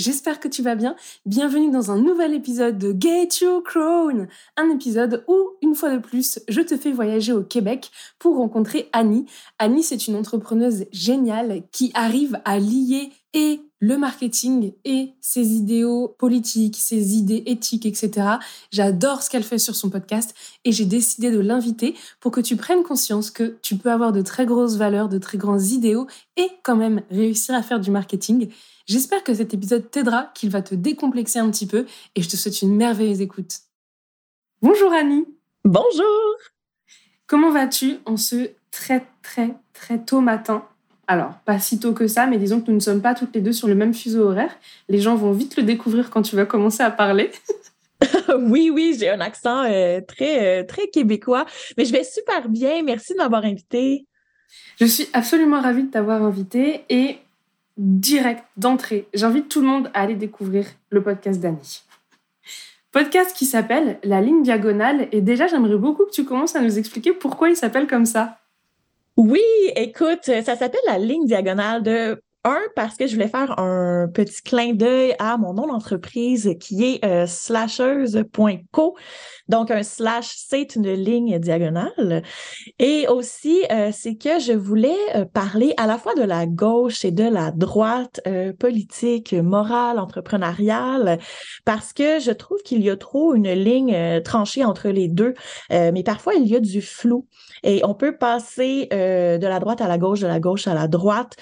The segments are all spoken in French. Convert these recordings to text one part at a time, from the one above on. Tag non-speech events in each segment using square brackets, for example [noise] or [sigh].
J'espère que tu vas bien. Bienvenue dans un nouvel épisode de Get Your Crown, un épisode où, une fois de plus, je te fais voyager au Québec pour rencontrer Annie. Annie, c'est une entrepreneuse géniale qui arrive à lier et le marketing et ses idéaux politiques, ses idées éthiques, etc. J'adore ce qu'elle fait sur son podcast et j'ai décidé de l'inviter pour que tu prennes conscience que tu peux avoir de très grosses valeurs, de très grands idéaux et quand même réussir à faire du marketing. J'espère que cet épisode t'aidera, qu'il va te décomplexer un petit peu et je te souhaite une merveilleuse écoute. Bonjour Annie. Bonjour. Comment vas-tu en ce très très très tôt matin? Alors, pas si tôt que ça, mais disons que nous ne sommes pas toutes les deux sur le même fuseau horaire. Les gens vont vite le découvrir quand tu vas commencer à parler. [laughs] [laughs] oui, oui, j'ai un accent euh, très, euh, très québécois, mais je vais super bien. Merci de m'avoir invité. Je suis absolument ravie de t'avoir invité et direct d'entrée, j'invite tout le monde à aller découvrir le podcast d'Annie. Podcast qui s'appelle La ligne diagonale et déjà j'aimerais beaucoup que tu commences à nous expliquer pourquoi il s'appelle comme ça. Oui, écoute, ça s'appelle la ligne diagonale de un, parce que je voulais faire un petit clin d'œil à mon nom d'entreprise qui est euh, slasheuse.co. Donc, un slash, c'est une ligne diagonale. Et aussi, euh, c'est que je voulais euh, parler à la fois de la gauche et de la droite politique, morale, entrepreneuriale, parce que je trouve qu'il y a trop une ligne tranchée entre les deux. mais parfois, il y a du flou. Et on peut passer de la droite à la gauche, de la gauche à la droite.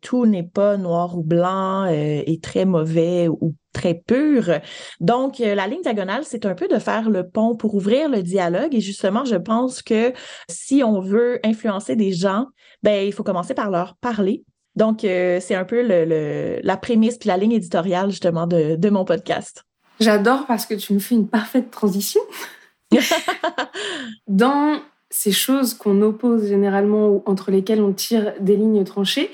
tout n'est pas noir ou blanc euh, et très mauvais ou très pur. Donc, euh, la ligne diagonale, c'est un peu de faire le pont pour ouvrir le dialogue. Et justement, je pense que si on veut influencer des gens, ben, il faut commencer par leur parler. Donc, euh, c'est un peu le, la prémisse puis la ligne éditoriale, justement, de, de mon podcast. J'adore parce que tu me fais une parfaite transition. [laughs] Dans ces choses qu'on oppose généralement ou entre lesquelles on tire des lignes tranchées,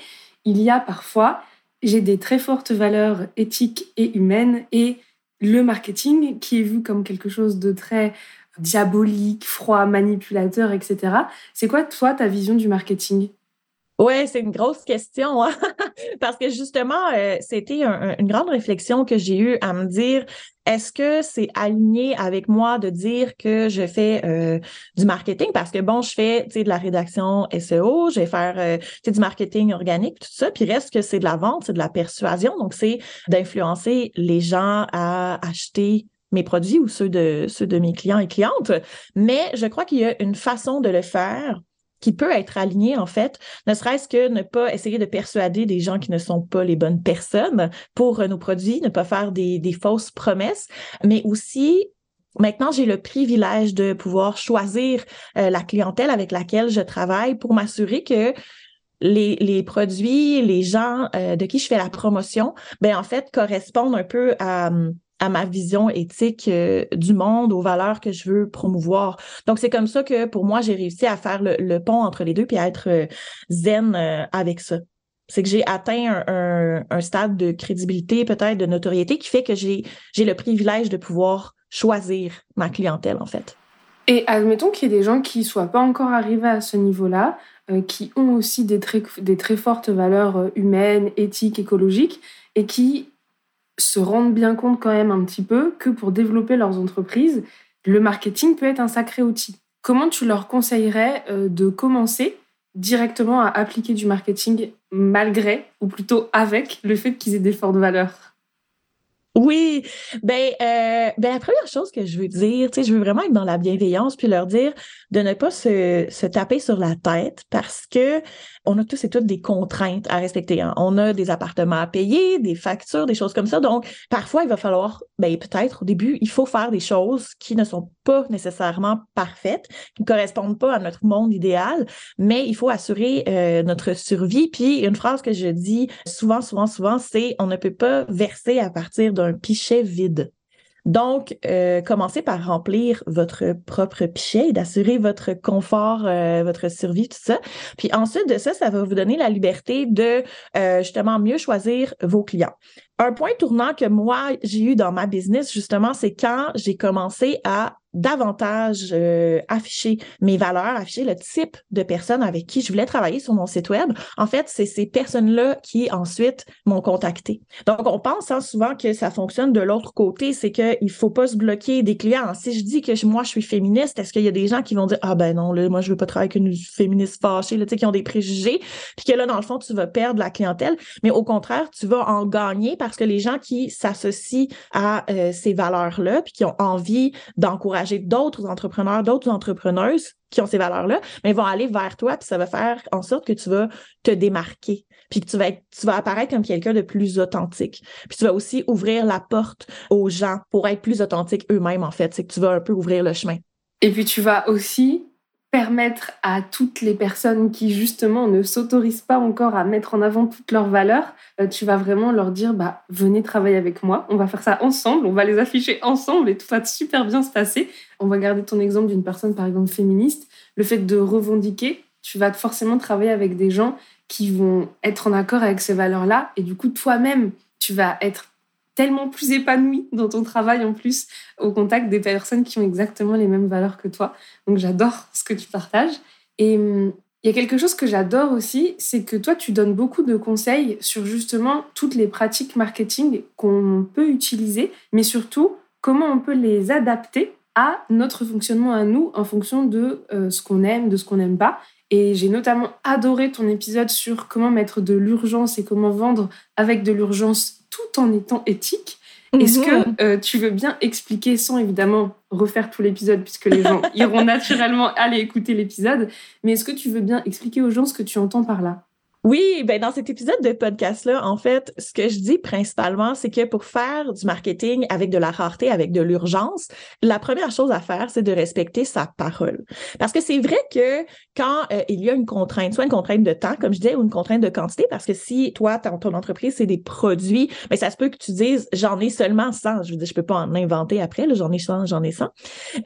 il y a parfois, j'ai des très fortes valeurs éthiques et humaines et le marketing qui est vu comme quelque chose de très diabolique, froid, manipulateur, etc. C'est quoi, toi, ta vision du marketing? Ouais, c'est une grosse question hein. [laughs] parce que justement, euh, c'était une grande réflexion que j'ai eue à me dire est-ce que c'est aligné avec moi de dire que je fais euh, du marketing? Parce que bon, je fais de la rédaction SEO, je vais faire euh, du marketing organique, tout ça, puis reste que c'est de la vente, c'est de la persuasion, donc c'est d'influencer les gens à acheter mes produits ou ceux de ceux de mes clients et clientes. Mais je crois qu'il y a une façon de le faire qui peut être aligné, en fait, ne serait-ce que ne pas essayer de persuader des gens qui ne sont pas les bonnes personnes pour euh, nos produits, ne pas faire des, des fausses promesses, mais aussi Maintenant, j'ai le privilège de pouvoir choisir euh, la clientèle avec laquelle je travaille pour m'assurer que les, les, produits, les gens euh, de qui je fais la promotion, ben en fait correspondent un peu à, à ma vision éthique euh, du monde, aux valeurs que je veux promouvoir. Donc, c'est comme ça que pour moi, j'ai réussi à faire le, pont entre les deux puis à être euh, zen euh, avec ça. C'est que j'ai atteint un, un, stade de crédibilité, peut-être de notoriété, qui fait que j'ai le privilège de pouvoir choisir ma clientèle, en fait. Et admettons qu'il y ait des gens qui ne soient pas encore arrivés à ce niveau-là, qui ont aussi des très, des très fortes valeurs humaines, éthiques, écologiques, et qui se rendent bien compte quand même un petit peu que pour développer leurs entreprises, le marketing peut être un sacré outil. Comment tu leur conseillerais euh, de commencer directement à appliquer du marketing malgré, ou plutôt avec, le fait qu'ils aient des fortes valeurs? Oui, ben, euh, ben la première chose que je veux dire, tu sais, je veux vraiment être dans la bienveillance puis leur dire de ne pas se, se taper sur la tête parce que on a tous et toutes des contraintes à respecter. Hein. On a des appartements à payer, des factures, des choses comme ça. Donc, parfois, il va falloir, ben, peut-être au début, il faut faire des choses qui ne sont pas nécessairement parfaites, qui ne correspondent pas à notre monde idéal, mais il faut assurer euh, notre survie. Puis, une phrase que je dis souvent, souvent, souvent, c'est on ne peut pas verser à partir d'un pichet vide. Donc, euh, commencez par remplir votre propre pichet et d'assurer votre confort, euh, votre survie, tout ça. Puis ensuite de ça, ça va vous donner la liberté de euh, justement mieux choisir vos clients. Un point tournant que moi, j'ai eu dans ma business, justement, c'est quand j'ai commencé à davantage euh, afficher mes valeurs, afficher le type de personnes avec qui je voulais travailler sur mon site web. En fait, c'est ces personnes-là qui ensuite m'ont contacté. Donc, on pense hein, souvent que ça fonctionne de l'autre côté, c'est qu'il faut pas se bloquer des clients. Si je dis que moi, je suis féministe, est-ce qu'il y a des gens qui vont dire, ah ben non, là, moi, je veux pas travailler avec une féministe fâchée, là, qui ont des préjugés, puis que là, dans le fond, tu vas perdre la clientèle. Mais au contraire, tu vas en gagner parce que les gens qui s'associent à euh, ces valeurs-là, puis qui ont envie d'encourager d'autres entrepreneurs, d'autres entrepreneuses qui ont ces valeurs-là, mais vont aller vers toi, puis ça va faire en sorte que tu vas te démarquer, puis que tu vas, être, tu vas apparaître comme quelqu'un de plus authentique. Puis tu vas aussi ouvrir la porte aux gens pour être plus authentiques eux-mêmes, en fait. C'est que tu vas un peu ouvrir le chemin. Et puis tu vas aussi permettre à toutes les personnes qui justement ne s'autorisent pas encore à mettre en avant toutes leurs valeurs, euh, tu vas vraiment leur dire bah venez travailler avec moi, on va faire ça ensemble, on va les afficher ensemble et tout va super bien se passer. On va garder ton exemple d'une personne par exemple féministe, le fait de revendiquer, tu vas forcément travailler avec des gens qui vont être en accord avec ces valeurs-là. Et du coup toi-même tu vas être tellement plus épanoui dans ton travail en plus au contact des personnes qui ont exactement les mêmes valeurs que toi. Donc j'adore ce que tu partages. Et hum, il y a quelque chose que j'adore aussi, c'est que toi, tu donnes beaucoup de conseils sur justement toutes les pratiques marketing qu'on peut utiliser, mais surtout comment on peut les adapter à notre fonctionnement à nous en fonction de euh, ce qu'on aime, de ce qu'on n'aime pas. Et j'ai notamment adoré ton épisode sur comment mettre de l'urgence et comment vendre avec de l'urgence tout en étant éthique. Est-ce que mhm. euh, tu veux bien expliquer, sans évidemment refaire tout l'épisode, puisque les gens [laughs] iront naturellement aller écouter l'épisode, mais est-ce que tu veux bien expliquer aux gens ce que tu entends par là? Oui, ben dans cet épisode de podcast-là, en fait, ce que je dis principalement, c'est que pour faire du marketing avec de la rareté, avec de l'urgence, la première chose à faire, c'est de respecter sa parole. Parce que c'est vrai que quand euh, il y a une contrainte, soit une contrainte de temps, comme je disais, ou une contrainte de quantité, parce que si toi, ton, ton entreprise, c'est des produits, ben ça se peut que tu dises, j'en ai seulement 100. Je veux dire, je peux pas en inventer après, j'en ai 100, j'en ai 100.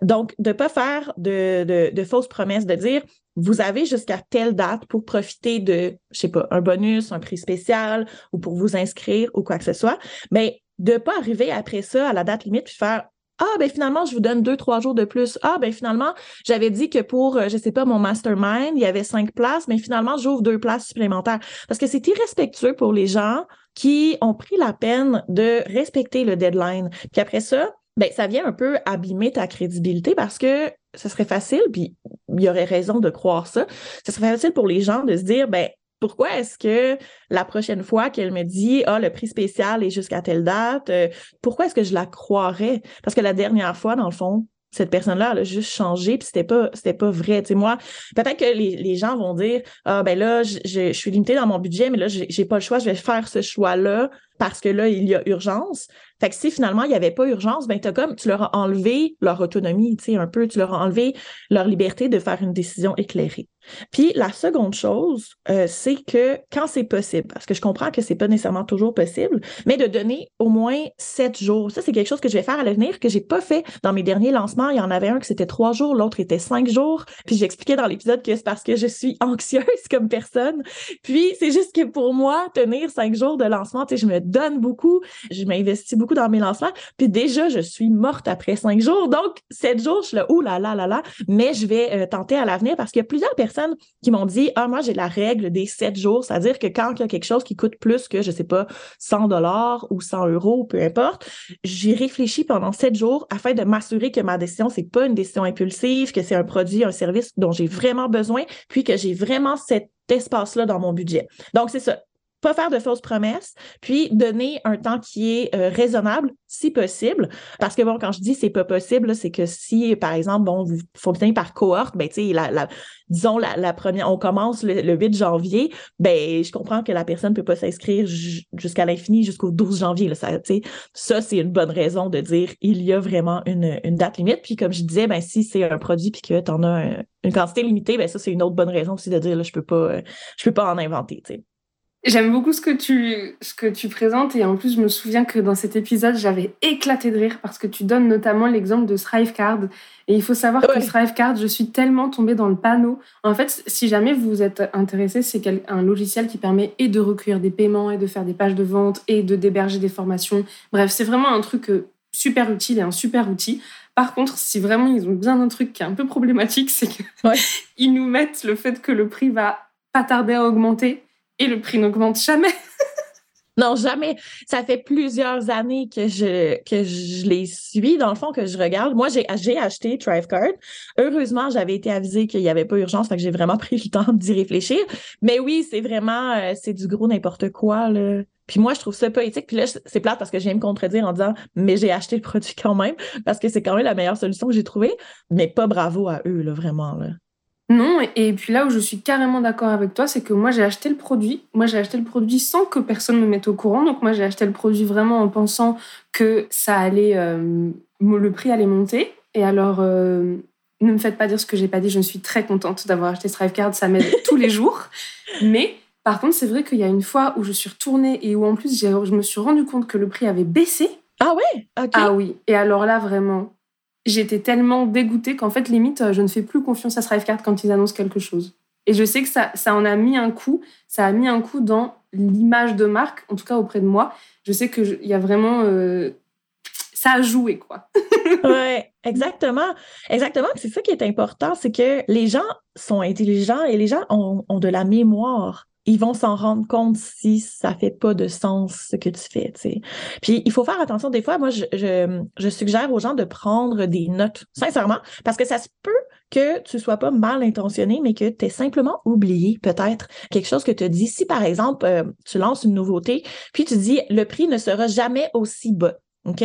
Donc, de pas faire de, de fausses promesses, de dire, vous avez jusqu'à telle date pour profiter de, je sais pas, un bonus, un prix spécial ou pour vous inscrire ou quoi que ce soit. Mais de pas arriver après ça à la date limite puis faire ah, ben finalement, je vous donne deux, trois jours de plus. Ah, ben finalement, j'avais dit que pour, euh, je sais pas, mon mastermind, il y avait cinq places, mais finalement, j'ouvre deux places supplémentaires. Parce que c'est irrespectueux pour les gens qui ont pris la peine de respecter le deadline. Puis après ça, ben, ça vient un peu abîmer ta crédibilité parce que ce serait facile, puis il y aurait raison de croire ça, ce serait facile pour les gens de se dire, ben, pourquoi est-ce que la prochaine fois qu'elle me dit ah le prix spécial est jusqu'à telle date, euh, pourquoi est-ce que je la croirais? Parce que la dernière fois dans le fond, cette personne-là elle a juste changé puis c'était pas c'était pas vrai. Tu sais moi peut-être que les, les, gens vont dire ah ben là je, je, suis limitée dans mon budget mais là j'ai pas le choix je vais faire ce choix là parce que là il y a urgence fait si finalement il n'y avait pas urgence, ben as comme tu leur as enlevé leur autonomie, tu sais, un peu, tu leur as enlevé leur liberté de faire une décision éclairée. Puis la seconde chose, euh, c'est que quand c'est possible, parce que je comprends que c'est pas nécessairement toujours possible, mais de donner au moins sept jours. Ça, c'est quelque chose que je vais faire à l'avenir que j'ai pas fait dans mes derniers lancements. Il y en avait un que c'était trois jours, l'autre était cinq jours. Puis j'expliquais dans l'épisode que c'est parce que je suis [laughs] anxieuse comme personne. Puis c'est juste que pour moi, tenir cinq jours de lancement, tu sais, je me donne beaucoup, je m'investis beaucoup dans mes lancements. Puis déjà, je suis morte après cinq jours. Donc, sept jours, je suis là, ouh là là là. Mais je vais euh, tenter à l'avenir parce qu'il y a plusieurs personnes qui m'ont dit, ah, moi, j'ai la règle des sept jours. C'est-à-dire que quand il y a quelque chose qui coûte plus que, je sais pas, 100 dollars ou 100 euros, peu importe, j'y réfléchis pendant sept jours afin de m'assurer que ma décision, c'est pas une décision impulsive, que c'est un produit, un service dont j'ai vraiment besoin, puis que j'ai vraiment cet espace-là dans mon budget. Donc, c'est ça pas faire de fausses promesses, puis donner un temps qui est euh, raisonnable, si possible. Parce que bon, quand je dis c'est pas possible, c'est que si, par exemple, bon, vous fonctionnez par cohorte, ben, tu sais, disons, la, première, on commence le, 8 janvier, ben, je comprends que la personne peut pas s'inscrire jusqu'à l'infini, jusqu'au 12 janvier, ça, ça, c'est une bonne raison de dire il y a vraiment une, date limite. Puis, comme je disais, ben, si c'est un produit puis que tu en as une quantité limitée, ben, ça, c'est une autre bonne raison aussi de dire, je peux pas, je peux pas en inventer. J'aime beaucoup ce que, tu, ce que tu présentes et en plus je me souviens que dans cet épisode j'avais éclaté de rire parce que tu donnes notamment l'exemple de Thrivecard et il faut savoir que Thrivecard je suis tellement tombée dans le panneau. En fait si jamais vous êtes intéressé c'est un logiciel qui permet et de recueillir des paiements et de faire des pages de vente et de déberger des formations. Bref c'est vraiment un truc euh, super utile et un super outil. Par contre, si vraiment ils ont bien un truc qui est un peu problématique, c'est qu'ils [laughs] nous mettent le fait que le prix va pas tarder à augmenter et le prix n'augmente jamais. [laughs] non, jamais. Ça fait plusieurs années que je, que je les suis, dans le fond, que je regarde. Moi, j'ai, acheté Thrivecard. Heureusement, j'avais été avisée qu'il n'y avait pas urgence, que j'ai vraiment [laughs] pris le temps d'y réfléchir. Mais oui, c'est vraiment, euh, c'est du gros n'importe quoi, là. Puis moi, je trouve ça pas éthique. Puis là, c'est plate parce que viens me contredire en disant, mais j'ai acheté le produit quand même, parce que c'est quand même la meilleure solution que j'ai trouvée. Mais pas bravo à eux, là, vraiment, là. Non, et puis là où je suis carrément d'accord avec toi, c'est que moi j'ai acheté le produit. Moi j'ai acheté le produit sans que personne me mette au courant. Donc moi j'ai acheté le produit vraiment en pensant que ça allait, euh, le prix allait monter. Et alors, euh, ne me faites pas dire ce que j'ai pas dit. Je suis très contente d'avoir acheté Thrivecard. Ça m'aide tous les jours. [laughs] Mais par contre, c'est vrai qu'il y a une fois où je suis retournée et où en plus je me suis rendu compte que le prix avait baissé. Ah ouais? Ah oui. Et alors là, vraiment, j'étais tellement dégoûtée qu'en fait, limite, euh, je ne fais plus confiance à Thrivecard quand ils annoncent quelque chose. Et je sais que ça, ça en a mis un coup, ça a mis un coup dans l'image de marque, en tout cas auprès de moi. Je sais qu'il y a vraiment. Euh, ça a joué, quoi. [laughs] ouais, exactement. Exactement. C'est ça qui est important, c'est que les gens sont intelligents et les gens ont, ont de la mémoire ils vont s'en rendre compte si ça fait pas de sens ce que tu fais. Puis il faut faire attention des fois, moi je, je, suggère aux gens de prendre des notes, sincèrement, parce que ça se peut que tu sois pas mal intentionné, mais que tu aies simplement oublié peut-être quelque chose que tu dis. Si par exemple, euh, tu lances une nouveauté, puis tu dis le prix ne sera jamais aussi bas. OK?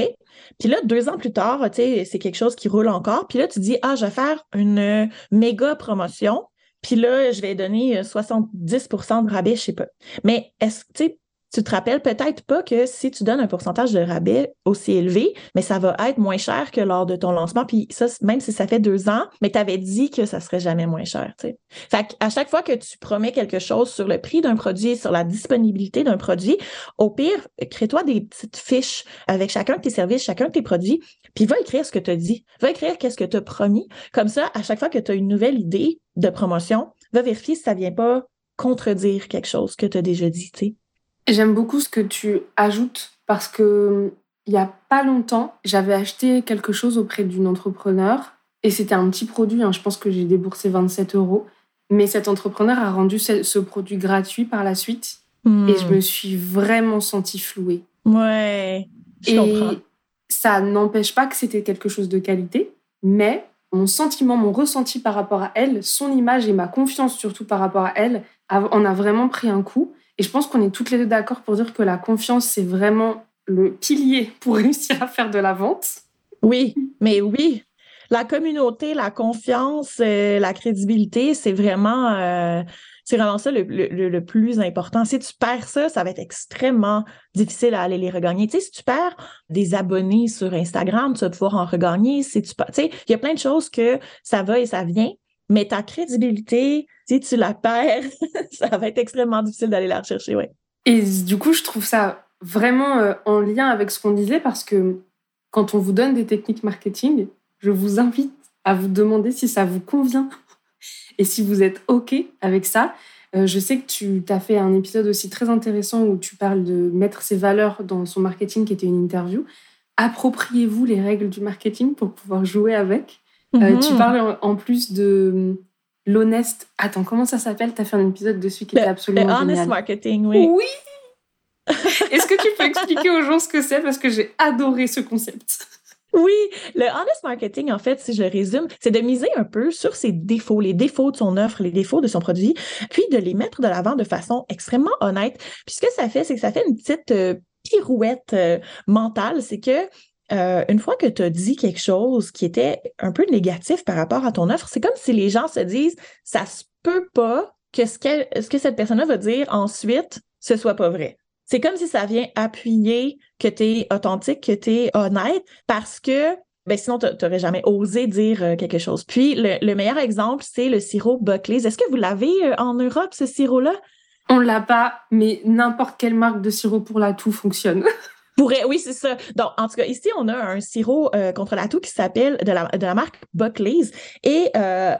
Puis là, deux ans plus tard, tu sais, c'est quelque chose qui roule encore. Puis là, tu dis, ah, je vais faire une méga promotion. Puis là, je vais donner 70% euh, de rabais, je sais pas. Mais est-ce que, tu sais, tu te rappelles peut-être pas que si tu donnes un pourcentage de rabais aussi élevé, mais ça va être moins cher que lors de ton lancement. Puis ça, même si ça fait deux ans, mais tu avais dit que ça serait jamais moins cher. Tu sais. Fait à chaque fois que tu promets quelque chose sur le prix d'un produit, sur la disponibilité d'un produit, au pire, crée-toi des petites fiches avec chacun de tes services, chacun de tes produits, puis va écrire ce que tu as dit. Va écrire qu'est-ce que tu as promis. Comme ça, à chaque fois que tu as une nouvelle idée de promotion, va vérifier si ça vient pas contredire quelque chose que tu as déjà dit. Tu sais. J'aime beaucoup ce que tu ajoutes parce que il y a pas longtemps, j'avais acheté quelque chose auprès d'une entrepreneur et c'était un petit produit. Hein, je pense que j'ai déboursé 27 euros. Mais cet entrepreneur a rendu ce, produit gratuit par la suite et je hmm. me suis vraiment sentie flouée. Ouais, je et ça n'empêche pas que c'était quelque chose de qualité, mais mon sentiment, mon ressenti par rapport à elle, son image et ma confiance surtout par rapport à elle, en a vraiment pris un coup. Et je pense qu'on est toutes les deux d'accord pour dire que la confiance, c'est vraiment le pilier pour [laughs] réussir à faire de la vente. Oui, mais oui. La communauté, la confiance, euh, la crédibilité, c'est vraiment, euh, c'est vraiment ça le, plus important. Si tu perds ça, ça va être extrêmement difficile à aller les regagner. Tu sais, si tu perds des abonnés sur Instagram, tu vas pouvoir en regagner. Tu sais, il y a plein de choses que ça va et ça vient, mais ta crédibilité, si tu la perds, [laughs] ça va être extrêmement difficile d'aller la rechercher, ouais. Et du coup, je trouve ça vraiment euh, en lien avec ce qu'on disait parce que quand on vous donne des techniques marketing, je vous invite à vous demander si ça vous convient [laughs] et si vous êtes OK avec ça. Euh, je sais que tu as fait un épisode aussi très intéressant où tu parles de mettre ses valeurs dans son marketing, qui était une interview. Appropriez-vous les règles du marketing pour pouvoir jouer avec? Euh, tu mhm. parles en, plus de hum, l'honnête. Attends, comment ça s'appelle? Tu as fait un épisode dessus qui était absolument le honest marketing, oui. Oui [laughs] Est-ce que tu peux expliquer aux gens ce que c'est? Parce que j'ai adoré ce concept. [laughs] Oui, le honest marketing, en fait, si je le résume, c'est de miser un peu sur ses défauts, les défauts de son offre, les défauts de son produit, puis de les mettre de l'avant de façon extrêmement honnête. Puis ce que ça fait, c'est que ça fait une petite euh, pirouette euh, mentale. C'est que euh, une fois que tu as dit quelque chose qui était un peu négatif par rapport à ton offre, c'est comme si les gens se disent ça se peut pas que ce, que cette personne-là va dire ensuite, ce soit pas vrai. C'est comme si ça vient appuyer que tu es authentique, que tu es honnête, parce que ben sinon, tu n'aurais jamais osé dire euh, quelque chose. Puis, le, meilleur exemple, c'est le sirop Buckley's. Est-ce que vous l'avez euh, en Europe, ce sirop-là? On l'a pas, mais n'importe quelle marque de sirop pour la toux fonctionne. [laughs] Oui, c'est ça. Donc, en tout cas, ici, on a un sirop euh, contre la toux qui s'appelle de la, de la marque Buckley's. Et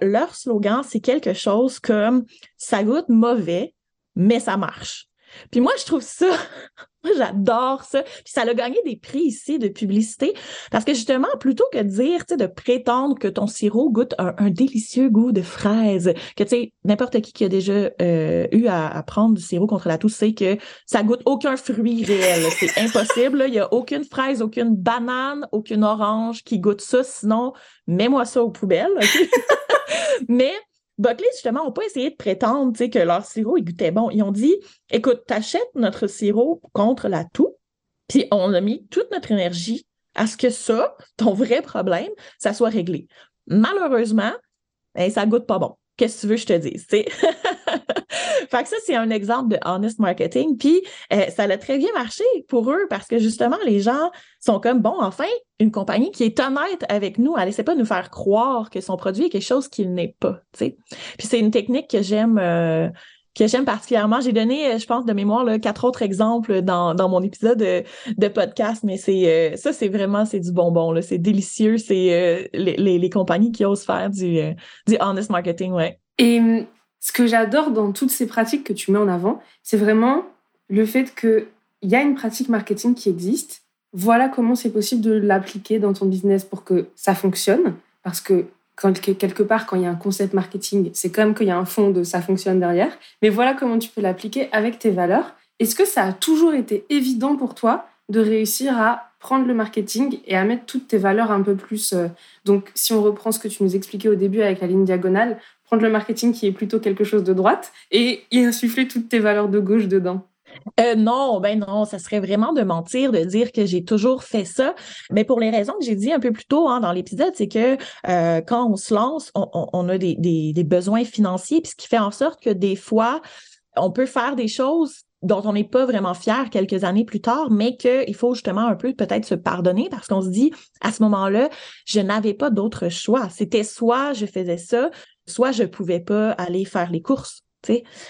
leur slogan, c'est quelque chose comme ça goûte mauvais, mais ça marche. Puis moi, je trouve ça, [laughs] moi, j'adore ça. Puis ça a gagné des prix ici de publicité parce que justement, plutôt que de dire, tu sais, de prétendre que ton sirop goûte un, délicieux goût de fraise, que tu sais, n'importe qui qui a déjà euh, eu à, prendre du sirop contre la toux sait que ça goûte aucun fruit réel. C'est impossible. Il n'y a aucune fraise, aucune banane, aucune orange qui goûte ça. Sinon, mets-moi ça aux poubelles. [laughs] Mais Buckley, justement, n'ont pas essayé de prétendre que leur sirop il goûtait bon. Ils ont dit écoute, t'achètes notre sirop contre la toux, puis on a mis toute notre énergie à ce que ça, [laughs] ton vrai problème, ça soit réglé. Malheureusement, ben, ça goûte pas bon. Qu'est-ce que tu veux que je te dise? [laughs] fait que ça, c'est un exemple de honest marketing. Puis euh, ça a très bien marché pour eux parce que justement, les gens sont comme bon, enfin, une compagnie qui est honnête avec nous. Elle essaie pas de nous faire croire que son produit est quelque chose qu'il n'est pas. Puis c'est une technique que j'aime. Euh, que j'aime particulièrement. J'ai donné, euh, je pense, de mémoire, là, quatre autres exemples dans, dans mon épisode de, podcast, mais c'est ça, c'est vraiment c'est du bonbon. C'est délicieux. C'est les, les, compagnies qui osent faire du, du honest marketing, ouais. Et ce que j'adore dans toutes ces pratiques que tu mets en avant, c'est vraiment le fait qu'il y a une pratique marketing qui existe. Voilà comment c'est possible de l'appliquer dans ton business pour que ça fonctionne. Parce que quand, quelque part, quand il y a un concept marketing, c'est comme qu'il y a un fond de ça fonctionne derrière. Mais voilà comment tu peux l'appliquer avec tes valeurs. Est-ce que ça a toujours été évident pour toi de réussir à prendre le marketing et à mettre toutes tes valeurs un peu plus. Euh, donc, si on reprend ce que tu nous expliquais au début avec la ligne diagonale, prendre le marketing qui est plutôt quelque chose de droite et y insuffler toutes tes valeurs de gauche dedans euh, non, ben non, ça serait vraiment de mentir de dire que j'ai toujours fait ça. Mais pour les raisons que j'ai dit un peu plus tôt hein, dans l'épisode, c'est que euh, quand on se lance, on, a des, des, besoins financiers, puis ce qui fait en sorte que des fois, on peut faire des choses dont on n'est pas vraiment fier quelques années plus tard, mais qu'il faut justement un peu peut-être se pardonner parce qu'on se dit, à ce moment-là, je n'avais pas d'autre choix. C'était soit je faisais ça, soit je pouvais pas aller faire les courses.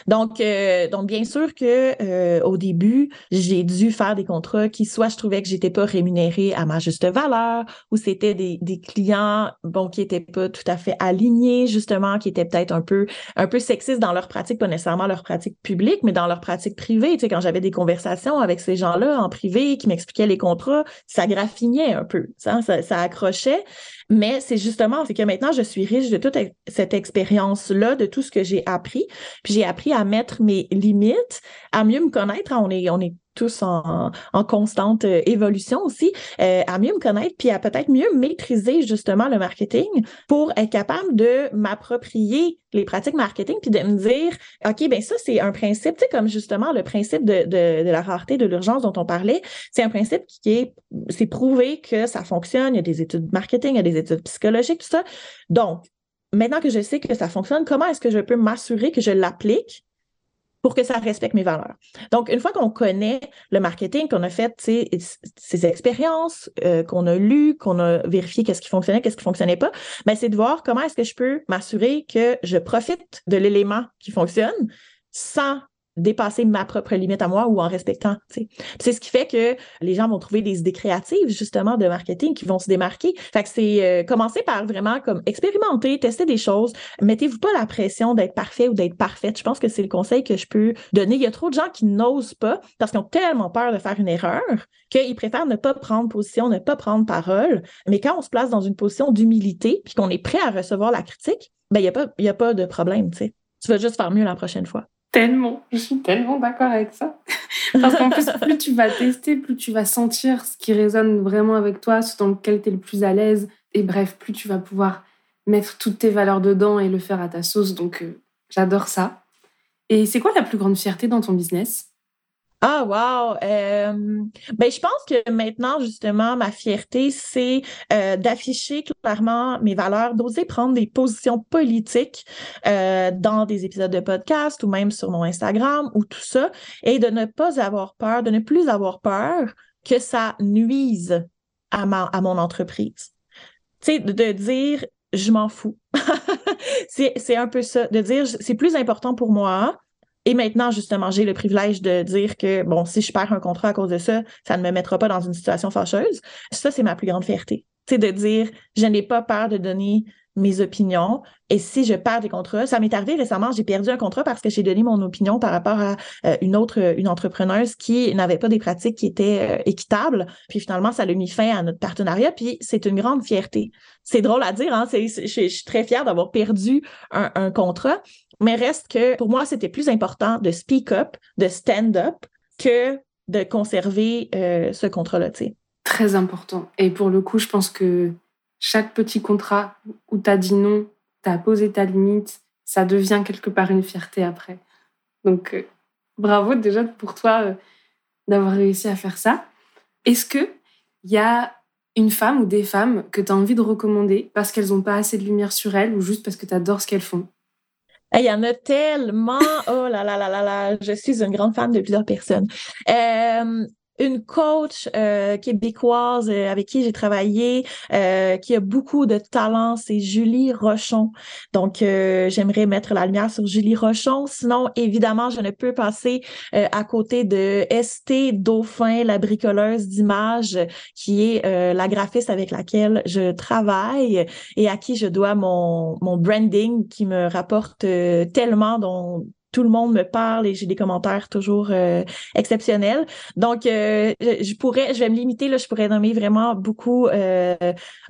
Donc, euh, donc, bien sûr que euh, au début, j'ai dû faire des contrats qui, soit je trouvais que j'étais pas rémunérée à ma juste valeur, ou c'était des, clients bon qui étaient pas tout à fait alignés, justement, qui étaient peut-être un peu un peu sexistes dans leur pratique, pas nécessairement leur pratique publique, mais dans leur pratique privée. Tu quand j'avais des conversations avec ces gens-là en privé qui m'expliquaient les contrats, ça graffinait un peu, ça, ça accrochait. Mais c'est justement, c'est que maintenant, je suis riche de toute cette expérience-là, de tout ce que j'ai appris. Puis j'ai appris à mettre mes limites, à mieux me connaître. On est, on est tous en, constante euh, évolution aussi, euh, à mieux me connaître, puis à peut-être mieux maîtriser justement le marketing pour être capable de m'approprier les pratiques marketing, puis de me dire, OK, ben ça, c'est un principe, tu sais, comme justement le principe de, de, de la rareté, de l'urgence dont on parlait, c'est un principe qui est, c'est prouvé que ça fonctionne, il y a des études marketing, il y a des études psychologiques, tout ça. Donc, maintenant que je sais que ça fonctionne, comment est-ce que je peux m'assurer que je l'applique pour que ça respecte mes valeurs. Donc, une fois qu'on connaît le marketing, qu'on a fait ces expériences, euh, qu'on a lu, qu'on a vérifié qu'est-ce qui fonctionnait, qu'est-ce qui fonctionnait pas, ben, c'est de voir comment est-ce que je peux m'assurer que je profite de l'élément qui fonctionne sans dépasser ma propre limite à moi ou en respectant. C'est ce qui fait que les gens vont trouver des idées créatives justement de marketing qui vont se démarquer. Fait c'est euh, commencer par vraiment comme expérimenter, tester des choses. Mettez-vous pas la pression d'être parfait ou d'être parfaite. Je pense que c'est le conseil que je peux donner. Il y a trop de gens qui n'osent pas parce qu'ils ont tellement peur de faire une erreur qu'ils préfèrent ne pas prendre position, ne pas prendre parole. Mais quand on se place dans une position d'humilité puis qu'on est prêt à recevoir la critique, ben il y a a pas de problème. Tu vas juste faire mieux la prochaine fois. Tellement, je suis tellement d'accord avec ça. [laughs] Parce qu'en plus, plus tu vas tester, plus tu vas sentir ce qui résonne vraiment avec toi, ce dans lequel tu es le plus à l'aise. Et bref, plus tu vas pouvoir mettre toutes tes valeurs dedans et le faire à ta sauce. Donc, euh, j'adore ça. Et c'est quoi la plus grande fierté dans ton business? Ah, wow! Euh, ben, je pense que maintenant, justement, ma fierté, c'est euh, d'afficher clairement mes valeurs, d'oser prendre des positions politiques euh, dans des épisodes de podcast ou même sur mon Instagram ou tout ça, et de ne pas avoir peur, de ne plus avoir peur que ça nuise à, ma, à mon entreprise. Tu sais, de dire, je m'en fous. [laughs] c'est un peu ça, de dire, c'est plus important pour moi et maintenant, justement, j'ai le privilège de dire que, bon, si je perds un contrat à cause de ça, ça ne me mettra pas dans une situation fâcheuse. Ça, c'est ma plus grande fierté. C'est de dire, je n'ai pas peur de donner mes opinions. Et si je perds des contrats, ça m'est arrivé récemment, j'ai perdu un contrat parce que j'ai donné mon opinion par rapport à euh, une autre, une entrepreneuse qui n'avait pas des pratiques qui étaient euh, équitables. Puis finalement, ça a mis fin à notre partenariat. Puis c'est une grande fierté. C'est drôle à dire, hein? je, suis très fière d'avoir perdu un contrat, mais reste que pour moi, c'était plus important de speak up, de stand up, que de conserver euh, ce contrat-là. Très important. Et pour le coup, je pense que chaque petit contrat où tu as dit non, tu as posé ta limite, ça devient quelque part une fierté après. Donc, euh, bravo déjà pour toi euh, d'avoir réussi à faire ça. Est-ce qu'il y a une femme ou des femmes que tu as envie de recommander parce qu'elles n'ont pas assez de lumière sur elles ou juste parce que tu adores ce qu'elles font? Il y en a tellement. Oh là là là là là. Je suis une grande fan de plusieurs personnes. Euh, une coach euh, québécoise euh, avec qui j'ai travaillé, euh, qui a beaucoup de talent, c'est Julie Rochon. Donc, j'aimerais mettre la lumière sur Julie Rochon. Sinon, évidemment, je ne peux passer à côté de ST Dauphin, la bricoleuse d'images, qui est la graphiste avec laquelle je travaille et à qui je dois mon, mon branding qui me rapporte tellement dont tout le monde me parle et j'ai des commentaires toujours euh, exceptionnels. Donc, euh, je pourrais, je vais me limiter, là, je pourrais nommer vraiment beaucoup. Euh,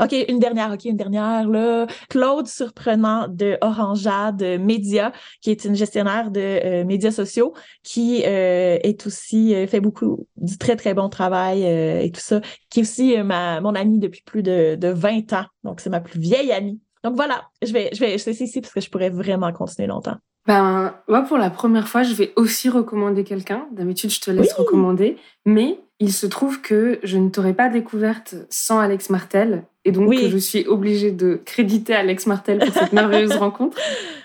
OK, une dernière, OK, une dernière, là. Claude Surprenant de Orangeade Média, qui est une gestionnaire de médias sociaux, qui est aussi, fait beaucoup du très, très bon travail et tout ça, qui est aussi ma, mon amie depuis plus de, de 20 ans. Donc, c'est ma plus vieille amie. Donc voilà, je vais, je vais, je ici parce que je pourrais vraiment continuer longtemps. Ben, moi, pour la première fois, je vais aussi recommander quelqu'un. D'habitude, je te laisse recommander. Mais il se trouve que je ne t'aurais pas découverte sans Alex Martel. Et donc, je suis obligée de créditer Alex Martel pour cette merveilleuse [laughs] rencontre,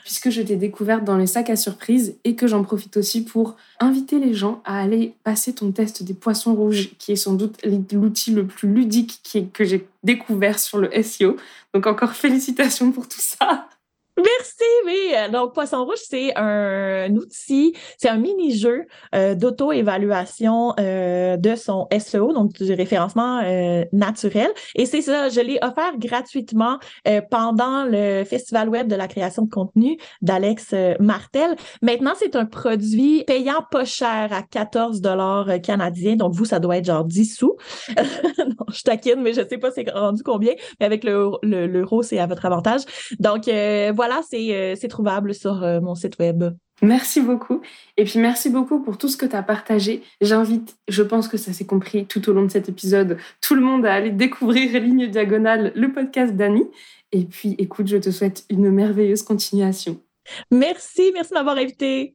puisque je t'ai découverte dans les sacs à surprise et que j'en profite aussi pour inviter les gens à aller passer ton test des poissons rouges, qui est sans doute l'outil le plus ludique que j'ai découvert sur le SEO. Donc, encore félicitations pour tout ça. Merci, oui. Euh, donc, Poisson Rouge, c'est un, outil, c'est un mini-jeu euh, d'auto-évaluation euh, de son SEO, donc du référencement naturel. Et c'est ça, je l'ai offert gratuitement pendant le Festival Web de la création de contenu d'Alex Martel. Maintenant, c'est un produit payant pas cher à 14 dollars canadiens. Donc, vous, ça doit être genre 10 sous. [laughs] je taquine, mais je sais pas c'est rendu combien. Mais avec l'euro, le, c'est à votre avantage. Donc, voilà voilà, euh, c'est trouvable sur euh, mon site web. Merci beaucoup. Et puis merci beaucoup pour tout ce que tu as partagé. J'invite, je pense que ça s'est compris tout au long de cet épisode, tout le monde à aller découvrir Ligne Diagonale, le podcast d'Annie. Et puis écoute, je te souhaite une merveilleuse continuation. Merci, merci de m'avoir invité.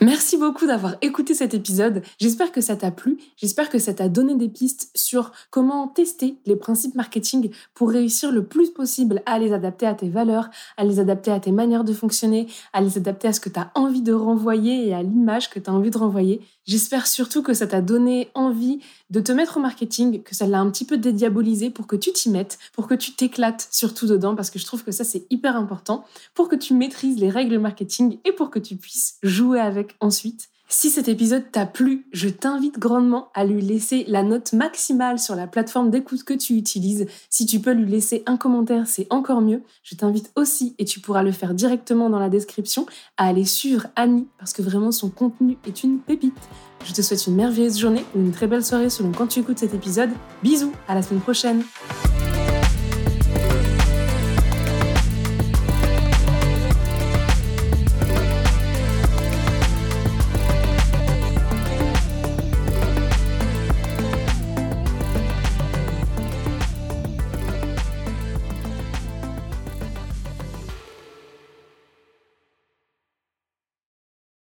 Merci beaucoup d'avoir écouté cet épisode. J'espère que ça t'a plu. J'espère que ça t'a donné des pistes sur comment tester les principes marketing pour réussir le plus possible à les adapter à tes valeurs, à les adapter à tes manières de fonctionner, à les adapter à ce que tu as envie de renvoyer et à l'image que tu as envie de renvoyer. J'espère surtout que ça t'a donné envie de te mettre au marketing, que ça l'a un petit peu dédiabolisé pour que tu t'y mettes, pour que tu t'éclates surtout dedans, parce que je trouve que ça c'est hyper important, pour que tu maîtrises les règles marketing et pour que tu puisses jouer ensuite. Si cet épisode t'a plu, je t'invite grandement à lui laisser la note maximale sur la plateforme d'écoute que tu utilises. Si tu peux lui laisser un commentaire, c'est encore mieux. Je t'invite aussi, et tu pourras le faire directement dans la description, à aller suivre Annie, parce que vraiment son contenu est une pépite. Je te souhaite une merveilleuse journée ou une très belle soirée selon quand tu écoutes cet épisode. Bisous, à la semaine prochaine.